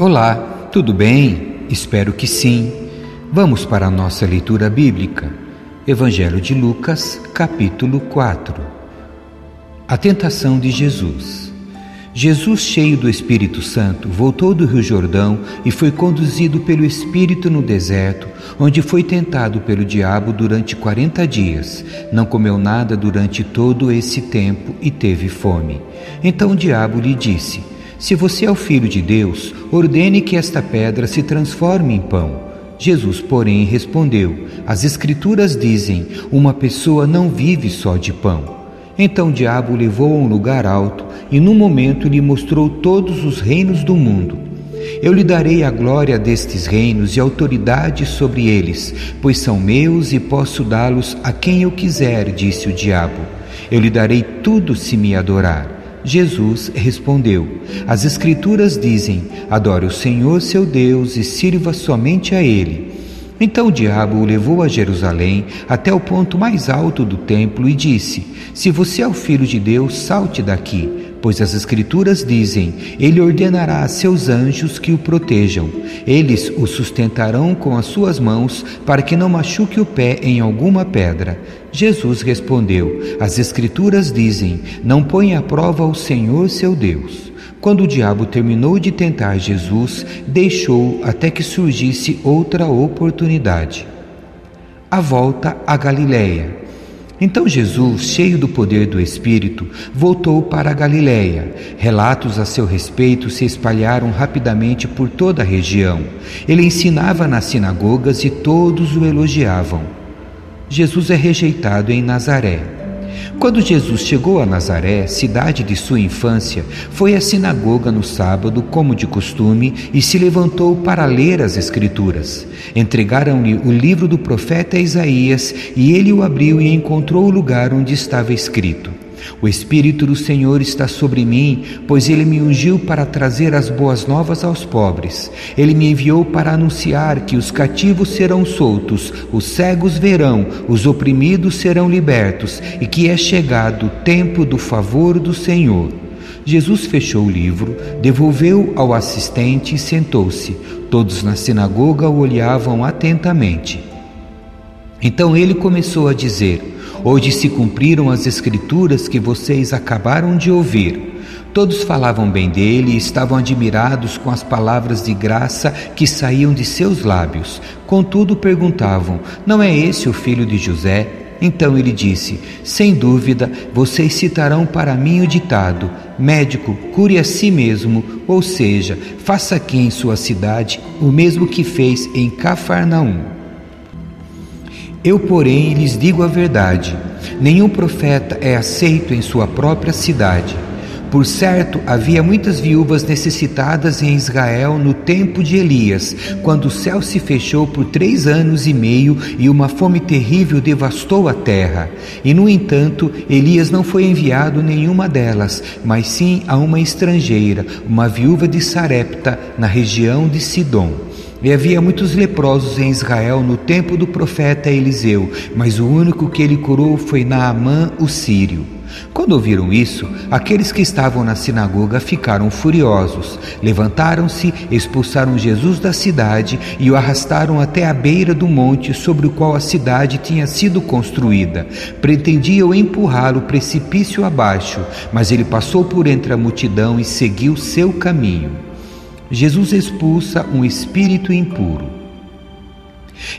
Olá, tudo bem? Espero que sim. Vamos para a nossa leitura bíblica. Evangelho de Lucas, capítulo 4. A tentação de Jesus. Jesus, cheio do Espírito Santo, voltou do Rio Jordão e foi conduzido pelo Espírito no deserto, onde foi tentado pelo diabo durante quarenta dias. Não comeu nada durante todo esse tempo e teve fome. Então o diabo lhe disse: se você é o filho de Deus, ordene que esta pedra se transforme em pão. Jesus, porém, respondeu: As Escrituras dizem: Uma pessoa não vive só de pão. Então o diabo o levou a um lugar alto e, num momento, lhe mostrou todos os reinos do mundo. Eu lhe darei a glória destes reinos e autoridade sobre eles, pois são meus e posso dá-los a quem eu quiser, disse o diabo. Eu lhe darei tudo se me adorar. Jesus respondeu: As Escrituras dizem: Adore o Senhor seu Deus e sirva somente a Ele. Então o diabo o levou a Jerusalém até o ponto mais alto do templo e disse: Se você é o filho de Deus, salte daqui pois as Escrituras dizem: Ele ordenará a seus anjos que o protejam. Eles o sustentarão com as suas mãos, para que não machuque o pé em alguma pedra. Jesus respondeu: As Escrituras dizem: Não ponha à prova o Senhor seu Deus. Quando o diabo terminou de tentar Jesus, deixou até que surgisse outra oportunidade. A volta a Galiléia. Então Jesus, cheio do poder do Espírito, voltou para a Galiléia. Relatos a seu respeito se espalharam rapidamente por toda a região. Ele ensinava nas sinagogas e todos o elogiavam. Jesus é rejeitado em Nazaré. Quando Jesus chegou a Nazaré, cidade de sua infância, foi à sinagoga no sábado, como de costume, e se levantou para ler as Escrituras. Entregaram-lhe o livro do profeta Isaías, e ele o abriu e encontrou o lugar onde estava escrito: o Espírito do Senhor está sobre mim, pois ele me ungiu para trazer as boas novas aos pobres. Ele me enviou para anunciar que os cativos serão soltos, os cegos verão, os oprimidos serão libertos e que é chegado o tempo do favor do Senhor. Jesus fechou o livro, devolveu ao assistente e sentou-se. Todos na sinagoga o olhavam atentamente. Então ele começou a dizer: Hoje se cumpriram as escrituras que vocês acabaram de ouvir. Todos falavam bem dele e estavam admirados com as palavras de graça que saíam de seus lábios. Contudo, perguntavam: Não é esse o filho de José? Então ele disse: Sem dúvida, vocês citarão para mim o ditado: Médico, cure a si mesmo, ou seja, faça aqui em sua cidade o mesmo que fez em Cafarnaum. Eu, porém, lhes digo a verdade: nenhum profeta é aceito em sua própria cidade. Por certo, havia muitas viúvas necessitadas em Israel no tempo de Elias, quando o céu se fechou por três anos e meio e uma fome terrível devastou a terra. E, no entanto, Elias não foi enviado nenhuma delas, mas sim a uma estrangeira, uma viúva de Sarepta, na região de Sidom. E havia muitos leprosos em Israel no tempo do profeta Eliseu, mas o único que ele curou foi Naamã, o sírio. Quando ouviram isso, aqueles que estavam na sinagoga ficaram furiosos. Levantaram-se, expulsaram Jesus da cidade e o arrastaram até a beira do monte sobre o qual a cidade tinha sido construída. Pretendiam empurrá-lo precipício abaixo, mas ele passou por entre a multidão e seguiu seu caminho. Jesus expulsa um espírito impuro.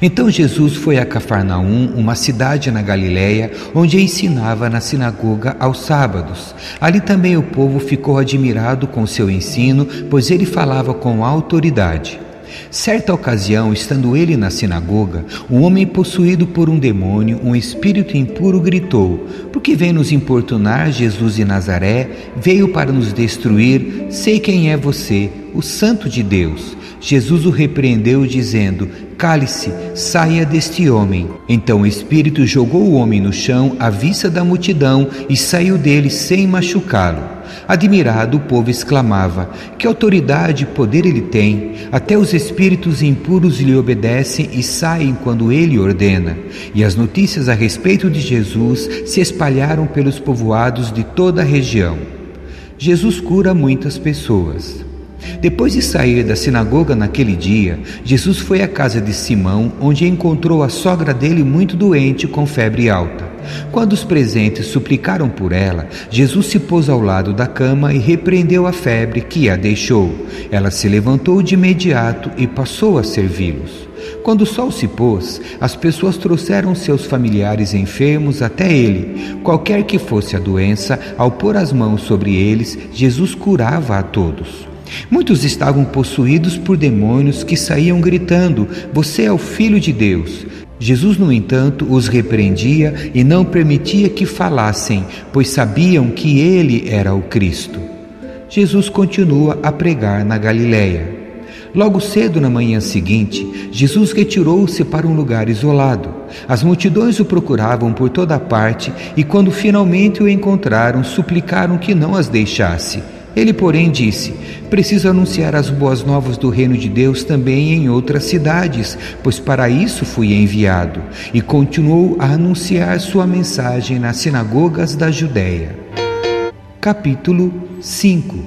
Então Jesus foi a Cafarnaum, uma cidade na Galiléia, onde ensinava na sinagoga aos sábados. Ali também o povo ficou admirado com seu ensino, pois ele falava com autoridade. Certa ocasião, estando ele na sinagoga, um homem possuído por um demônio, um espírito impuro, gritou: Por que vem nos importunar Jesus de Nazaré? Veio para nos destruir. Sei quem é você, o Santo de Deus. Jesus o repreendeu, dizendo: Cale-se, saia deste homem. Então o espírito jogou o homem no chão à vista da multidão e saiu dele sem machucá-lo. Admirado, o povo exclamava: Que autoridade e poder ele tem! Até os espíritos impuros lhe obedecem e saem quando ele ordena. E as notícias a respeito de Jesus se espalharam pelos povoados de toda a região. Jesus cura muitas pessoas. Depois de sair da sinagoga naquele dia, Jesus foi à casa de Simão, onde encontrou a sogra dele muito doente com febre alta. Quando os presentes suplicaram por ela, Jesus se pôs ao lado da cama e repreendeu a febre que a deixou. Ela se levantou de imediato e passou a servi-los. Quando o sol se pôs, as pessoas trouxeram seus familiares enfermos até ele. Qualquer que fosse a doença, ao pôr as mãos sobre eles, Jesus curava a todos. Muitos estavam possuídos por demônios que saíam gritando: Você é o Filho de Deus. Jesus, no entanto, os repreendia e não permitia que falassem, pois sabiam que ele era o Cristo. Jesus continua a pregar na Galiléia. Logo cedo na manhã seguinte, Jesus retirou-se para um lugar isolado. As multidões o procuravam por toda parte e, quando finalmente o encontraram, suplicaram que não as deixasse. Ele, porém, disse: Preciso anunciar as boas novas do reino de Deus também em outras cidades, pois para isso fui enviado. E continuou a anunciar sua mensagem nas sinagogas da Judéia. Capítulo 5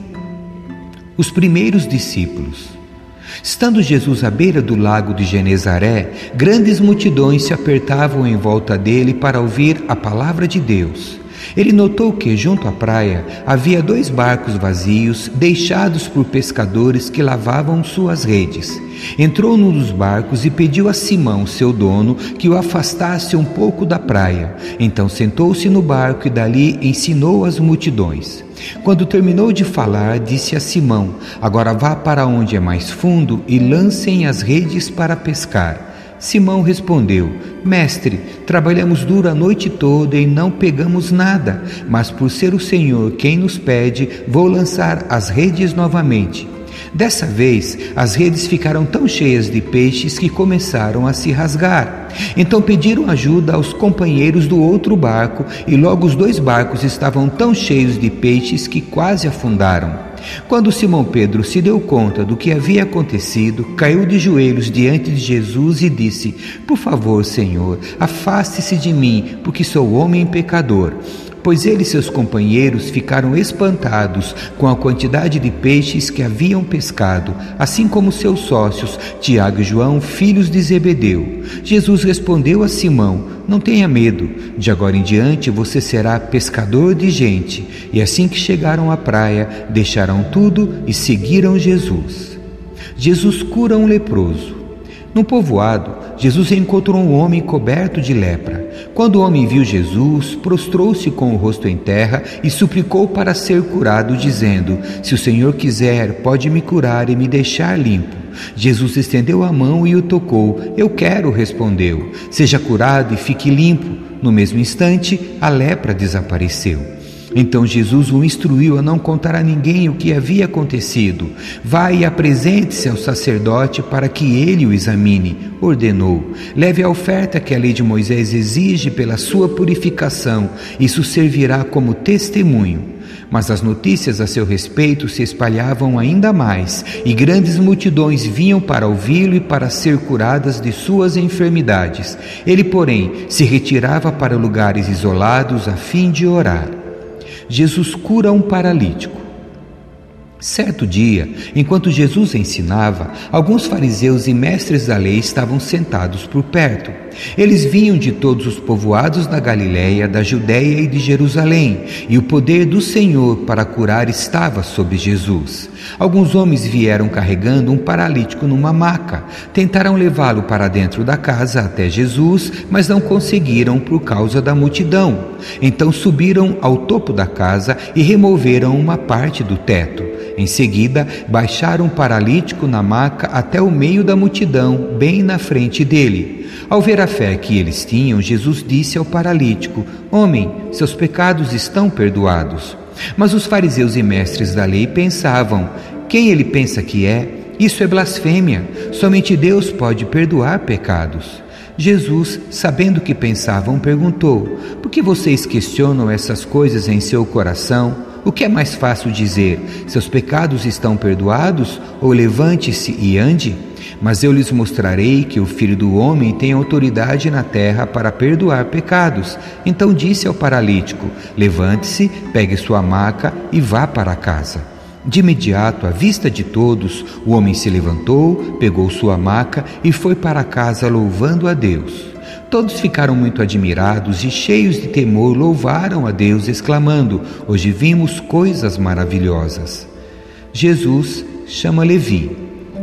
Os primeiros discípulos. Estando Jesus à beira do lago de Genezaré, grandes multidões se apertavam em volta dele para ouvir a palavra de Deus. Ele notou que, junto à praia, havia dois barcos vazios, deixados por pescadores que lavavam suas redes. Entrou num dos barcos e pediu a Simão, seu dono, que o afastasse um pouco da praia. Então sentou-se no barco e dali ensinou as multidões. Quando terminou de falar, disse a Simão: Agora vá para onde é mais fundo e lancem as redes para pescar. Simão respondeu: Mestre, trabalhamos duro a noite toda e não pegamos nada, mas por ser o Senhor quem nos pede, vou lançar as redes novamente. Dessa vez, as redes ficaram tão cheias de peixes que começaram a se rasgar. Então pediram ajuda aos companheiros do outro barco, e logo os dois barcos estavam tão cheios de peixes que quase afundaram. Quando Simão Pedro se deu conta do que havia acontecido, caiu de joelhos diante de Jesus e disse: Por favor, Senhor, afaste-se de mim, porque sou homem pecador pois ele e seus companheiros ficaram espantados com a quantidade de peixes que haviam pescado, assim como seus sócios, Tiago e João, filhos de Zebedeu. Jesus respondeu a Simão: Não tenha medo, de agora em diante você será pescador de gente. E assim que chegaram à praia, deixaram tudo e seguiram Jesus. Jesus cura um leproso. No povoado, Jesus encontrou um homem coberto de lepra. Quando o homem viu Jesus, prostrou-se com o rosto em terra e suplicou para ser curado, dizendo: Se o Senhor quiser, pode me curar e me deixar limpo. Jesus estendeu a mão e o tocou. Eu quero, respondeu. Seja curado e fique limpo. No mesmo instante, a lepra desapareceu. Então Jesus o instruiu a não contar a ninguém o que havia acontecido. Vá e apresente-se ao sacerdote para que ele o examine, ordenou. Leve a oferta que a lei de Moisés exige pela sua purificação, isso servirá como testemunho. Mas as notícias a seu respeito se espalhavam ainda mais, e grandes multidões vinham para ouvi-lo e para ser curadas de suas enfermidades. Ele, porém, se retirava para lugares isolados a fim de orar. Jesus cura um paralítico. Certo dia, enquanto Jesus ensinava, alguns fariseus e mestres da lei estavam sentados por perto. Eles vinham de todos os povoados da Galiléia, da Judéia e de Jerusalém, e o poder do Senhor para curar estava sobre Jesus. Alguns homens vieram carregando um paralítico numa maca. Tentaram levá-lo para dentro da casa até Jesus, mas não conseguiram por causa da multidão. Então subiram ao topo da casa e removeram uma parte do teto. Em seguida, baixaram o paralítico na maca até o meio da multidão, bem na frente dele. Ao ver a fé que eles tinham, Jesus disse ao paralítico: Homem, seus pecados estão perdoados. Mas os fariseus e mestres da lei pensavam: Quem ele pensa que é? Isso é blasfêmia. Somente Deus pode perdoar pecados. Jesus, sabendo o que pensavam, perguntou: Por que vocês questionam essas coisas em seu coração? O que é mais fácil dizer? Seus pecados estão perdoados? Ou levante-se e ande? Mas eu lhes mostrarei que o Filho do Homem tem autoridade na terra para perdoar pecados. Então disse ao paralítico: Levante-se, pegue sua maca e vá para casa. De imediato, à vista de todos, o homem se levantou, pegou sua maca e foi para casa louvando a Deus. Todos ficaram muito admirados e, cheios de temor, louvaram a Deus, exclamando: Hoje vimos coisas maravilhosas. Jesus chama Levi.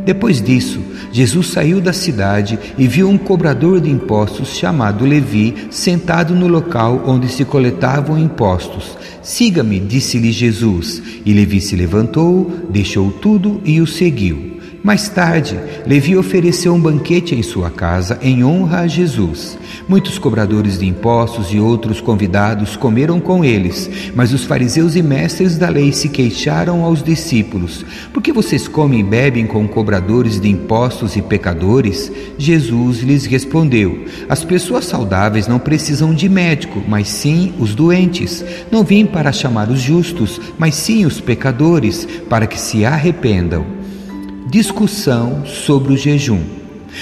Depois disso, Jesus saiu da cidade e viu um cobrador de impostos chamado Levi sentado no local onde se coletavam impostos. Siga-me, disse-lhe Jesus. E Levi se levantou, deixou tudo e o seguiu. Mais tarde, Levi ofereceu um banquete em sua casa em honra a Jesus. Muitos cobradores de impostos e outros convidados comeram com eles, mas os fariseus e mestres da lei se queixaram aos discípulos: Por que vocês comem e bebem com cobradores de impostos e pecadores? Jesus lhes respondeu: As pessoas saudáveis não precisam de médico, mas sim os doentes. Não vim para chamar os justos, mas sim os pecadores, para que se arrependam discussão sobre o jejum.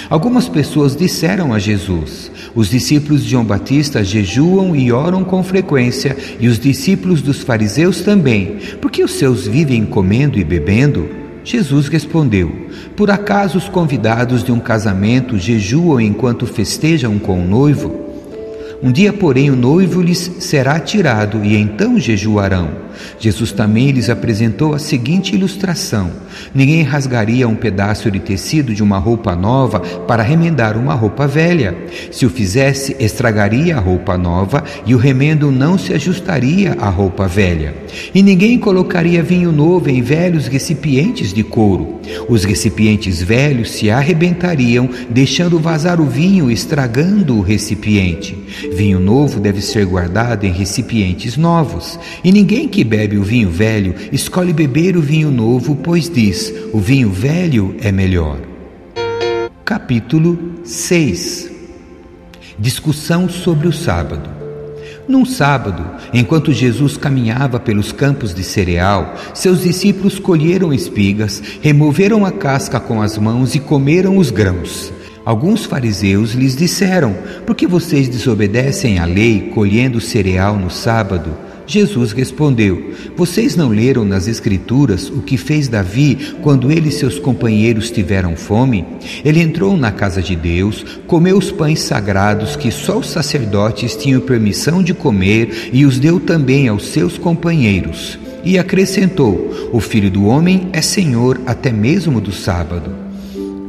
Algumas pessoas disseram a Jesus: Os discípulos de João Batista jejuam e oram com frequência, e os discípulos dos fariseus também. Por que os seus vivem comendo e bebendo? Jesus respondeu: Por acaso os convidados de um casamento jejuam enquanto festejam com o noivo? Um dia, porém, o noivo lhes será tirado e então jejuarão. Jesus também lhes apresentou a seguinte ilustração: Ninguém rasgaria um pedaço de tecido de uma roupa nova para remendar uma roupa velha. Se o fizesse, estragaria a roupa nova e o remendo não se ajustaria à roupa velha. E ninguém colocaria vinho novo em velhos recipientes de couro. Os recipientes velhos se arrebentariam, deixando vazar o vinho, estragando o recipiente. Vinho novo deve ser guardado em recipientes novos. E ninguém que bebe o vinho velho escolhe beber o vinho novo, pois diz: o vinho velho é melhor. Capítulo 6 Discussão sobre o sábado. Num sábado, enquanto Jesus caminhava pelos campos de cereal, seus discípulos colheram espigas, removeram a casca com as mãos e comeram os grãos. Alguns fariseus lhes disseram: Por que vocês desobedecem à lei colhendo cereal no sábado? Jesus respondeu: Vocês não leram nas Escrituras o que fez Davi quando ele e seus companheiros tiveram fome? Ele entrou na casa de Deus, comeu os pães sagrados que só os sacerdotes tinham permissão de comer e os deu também aos seus companheiros. E acrescentou: O filho do homem é senhor até mesmo do sábado.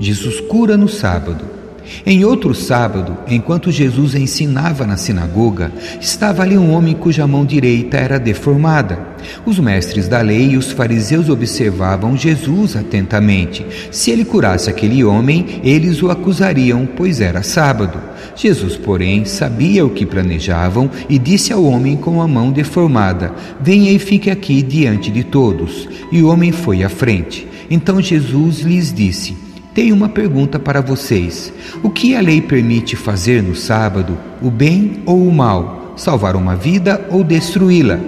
Jesus cura no sábado. Em outro sábado, enquanto Jesus ensinava na sinagoga, estava ali um homem cuja mão direita era deformada. Os mestres da lei e os fariseus observavam Jesus atentamente. Se ele curasse aquele homem, eles o acusariam, pois era sábado. Jesus, porém, sabia o que planejavam e disse ao homem com a mão deformada: Venha e fique aqui diante de todos. E o homem foi à frente. Então Jesus lhes disse: tenho uma pergunta para vocês. O que a lei permite fazer no sábado, o bem ou o mal? Salvar uma vida ou destruí-la?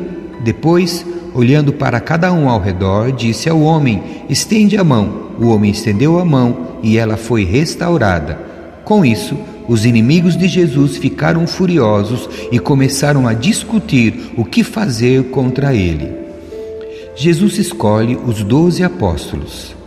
Depois, olhando para cada um ao redor, disse ao homem: Estende a mão. O homem estendeu a mão e ela foi restaurada. Com isso, os inimigos de Jesus ficaram furiosos e começaram a discutir o que fazer contra ele. Jesus escolhe os doze apóstolos.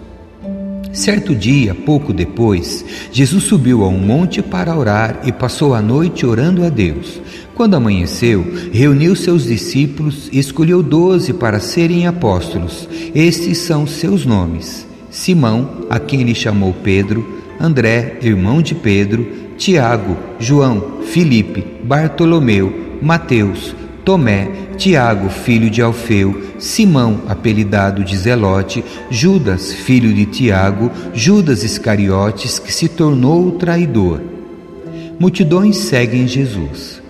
Certo dia, pouco depois, Jesus subiu a um monte para orar e passou a noite orando a Deus. Quando amanheceu, reuniu seus discípulos e escolheu doze para serem apóstolos. Estes são seus nomes: Simão, a quem ele chamou Pedro, André, irmão de Pedro, Tiago, João, Filipe, Bartolomeu, Mateus, Tomé, Tiago, filho de Alfeu, Simão, apelidado de Zelote, Judas, filho de Tiago, Judas Iscariotes, que se tornou o traidor. Multidões seguem Jesus.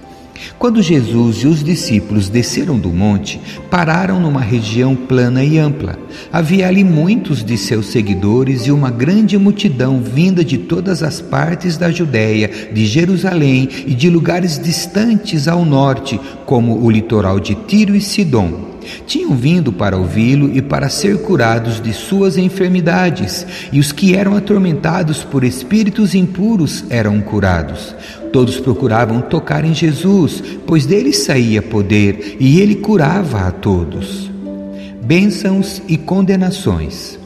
Quando Jesus e os discípulos desceram do monte, pararam numa região plana e ampla. Havia ali muitos de seus seguidores e uma grande multidão vinda de todas as partes da Judéia, de Jerusalém e de lugares distantes ao norte, como o litoral de Tiro e Sidom. Tinham vindo para ouvi-lo e para ser curados de suas enfermidades, e os que eram atormentados por espíritos impuros eram curados. Todos procuravam tocar em Jesus, pois dele saía poder e ele curava a todos. bênçãos e condenações.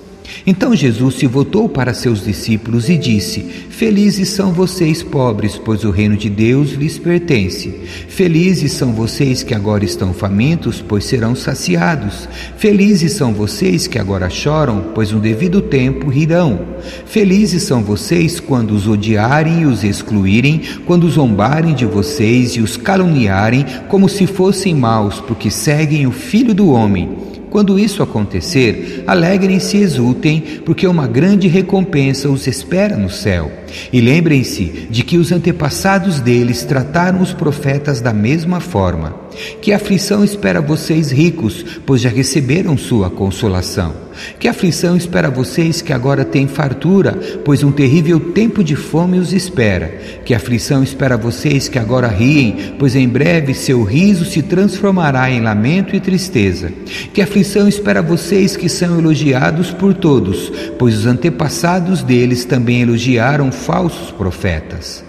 Então Jesus se voltou para seus discípulos e disse: Felizes são vocês, pobres, pois o reino de Deus lhes pertence. Felizes são vocês que agora estão famintos, pois serão saciados. Felizes são vocês que agora choram, pois no devido tempo rirão. Felizes são vocês quando os odiarem e os excluírem, quando zombarem de vocês e os caluniarem como se fossem maus, porque seguem o Filho do Homem. Quando isso acontecer, alegrem-se e exultem, porque uma grande recompensa os espera no céu. E lembrem-se de que os antepassados deles trataram os profetas da mesma forma. Que aflição espera vocês ricos, pois já receberam sua consolação. Que aflição espera vocês que agora têm fartura, pois um terrível tempo de fome os espera. Que aflição espera vocês que agora riem, pois em breve seu riso se transformará em lamento e tristeza. Que aflição espera vocês que são elogiados por todos, pois os antepassados deles também elogiaram falsos profetas.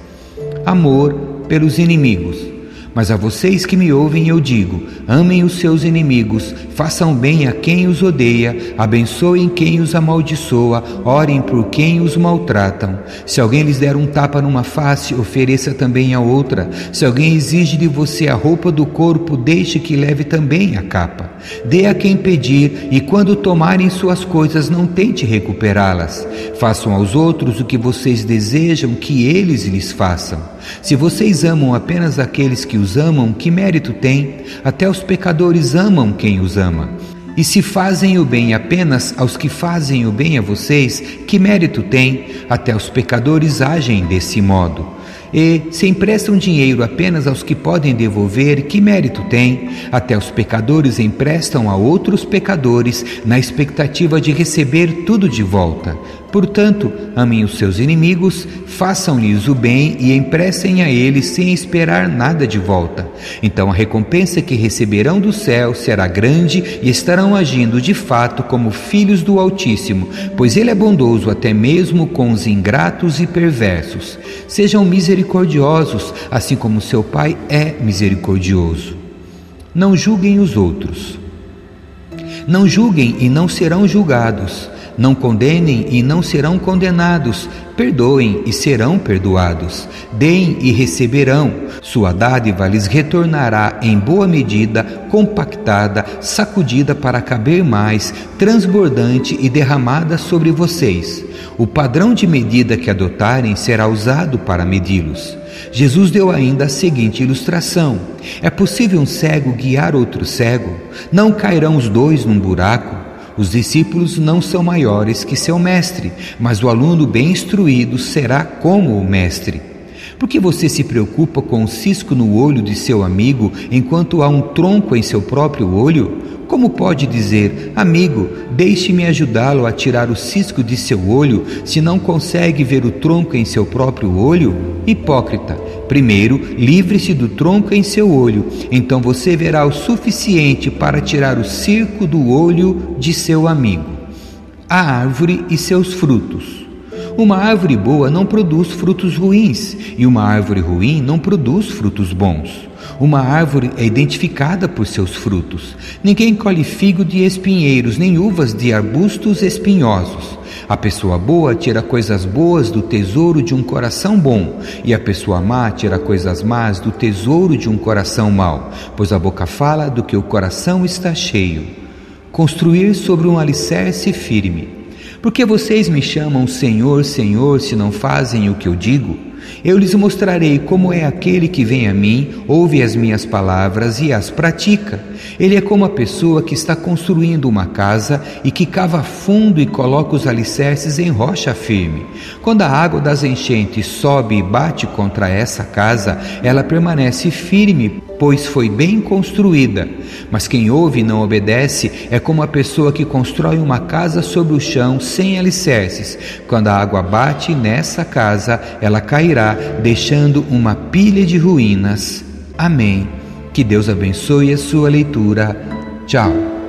Amor pelos inimigos. Mas a vocês que me ouvem eu digo: amem os seus inimigos, façam bem a quem os odeia, abençoem quem os amaldiçoa, orem por quem os maltratam. Se alguém lhes der um tapa numa face, ofereça também a outra. Se alguém exige de você a roupa do corpo, deixe que leve também a capa. Dê a quem pedir, e quando tomarem suas coisas, não tente recuperá-las. Façam aos outros o que vocês desejam que eles lhes façam. Se vocês amam apenas aqueles que os amam, que mérito tem? Até os pecadores amam quem os ama. E se fazem o bem apenas aos que fazem o bem a vocês, que mérito tem? Até os pecadores agem desse modo. E se emprestam dinheiro apenas aos que podem devolver, que mérito tem? Até os pecadores emprestam a outros pecadores na expectativa de receber tudo de volta. Portanto, amem os seus inimigos, façam-lhes o bem e emprestem a eles sem esperar nada de volta. Então a recompensa que receberão do céu será grande e estarão agindo de fato como filhos do Altíssimo, pois Ele é bondoso até mesmo com os ingratos e perversos. Sejam misericordiosos, assim como seu Pai é misericordioso. Não julguem os outros. Não julguem e não serão julgados. Não condenem e não serão condenados. Perdoem e serão perdoados. Deem e receberão. Sua dádiva lhes retornará em boa medida, compactada, sacudida para caber mais, transbordante e derramada sobre vocês. O padrão de medida que adotarem será usado para medi-los. Jesus deu ainda a seguinte ilustração: É possível um cego guiar outro cego? Não cairão os dois num buraco? Os discípulos não são maiores que seu mestre, mas o aluno bem instruído será como o mestre. Por que você se preocupa com o cisco no olho de seu amigo enquanto há um tronco em seu próprio olho? Como pode dizer, amigo, deixe-me ajudá-lo a tirar o cisco de seu olho, se não consegue ver o tronco em seu próprio olho? Hipócrita, primeiro livre-se do tronco em seu olho, então você verá o suficiente para tirar o circo do olho de seu amigo. A árvore e seus frutos. Uma árvore boa não produz frutos ruins, e uma árvore ruim não produz frutos bons. Uma árvore é identificada por seus frutos. Ninguém colhe figo de espinheiros, nem uvas de arbustos espinhosos. A pessoa boa tira coisas boas do tesouro de um coração bom, e a pessoa má tira coisas más do tesouro de um coração mau, pois a boca fala do que o coração está cheio. Construir sobre um alicerce firme. Porque vocês me chamam Senhor, Senhor, se não fazem o que eu digo? Eu lhes mostrarei como é aquele que vem a mim, ouve as minhas palavras e as pratica. Ele é como a pessoa que está construindo uma casa e que cava fundo e coloca os alicerces em rocha firme. Quando a água das enchentes sobe e bate contra essa casa, ela permanece firme, pois foi bem construída. Mas quem ouve e não obedece é como a pessoa que constrói uma casa sobre o chão sem alicerces. Quando a água bate nessa casa, ela cairá, deixando uma pilha de ruínas. Amém. Que Deus abençoe a sua leitura. Tchau.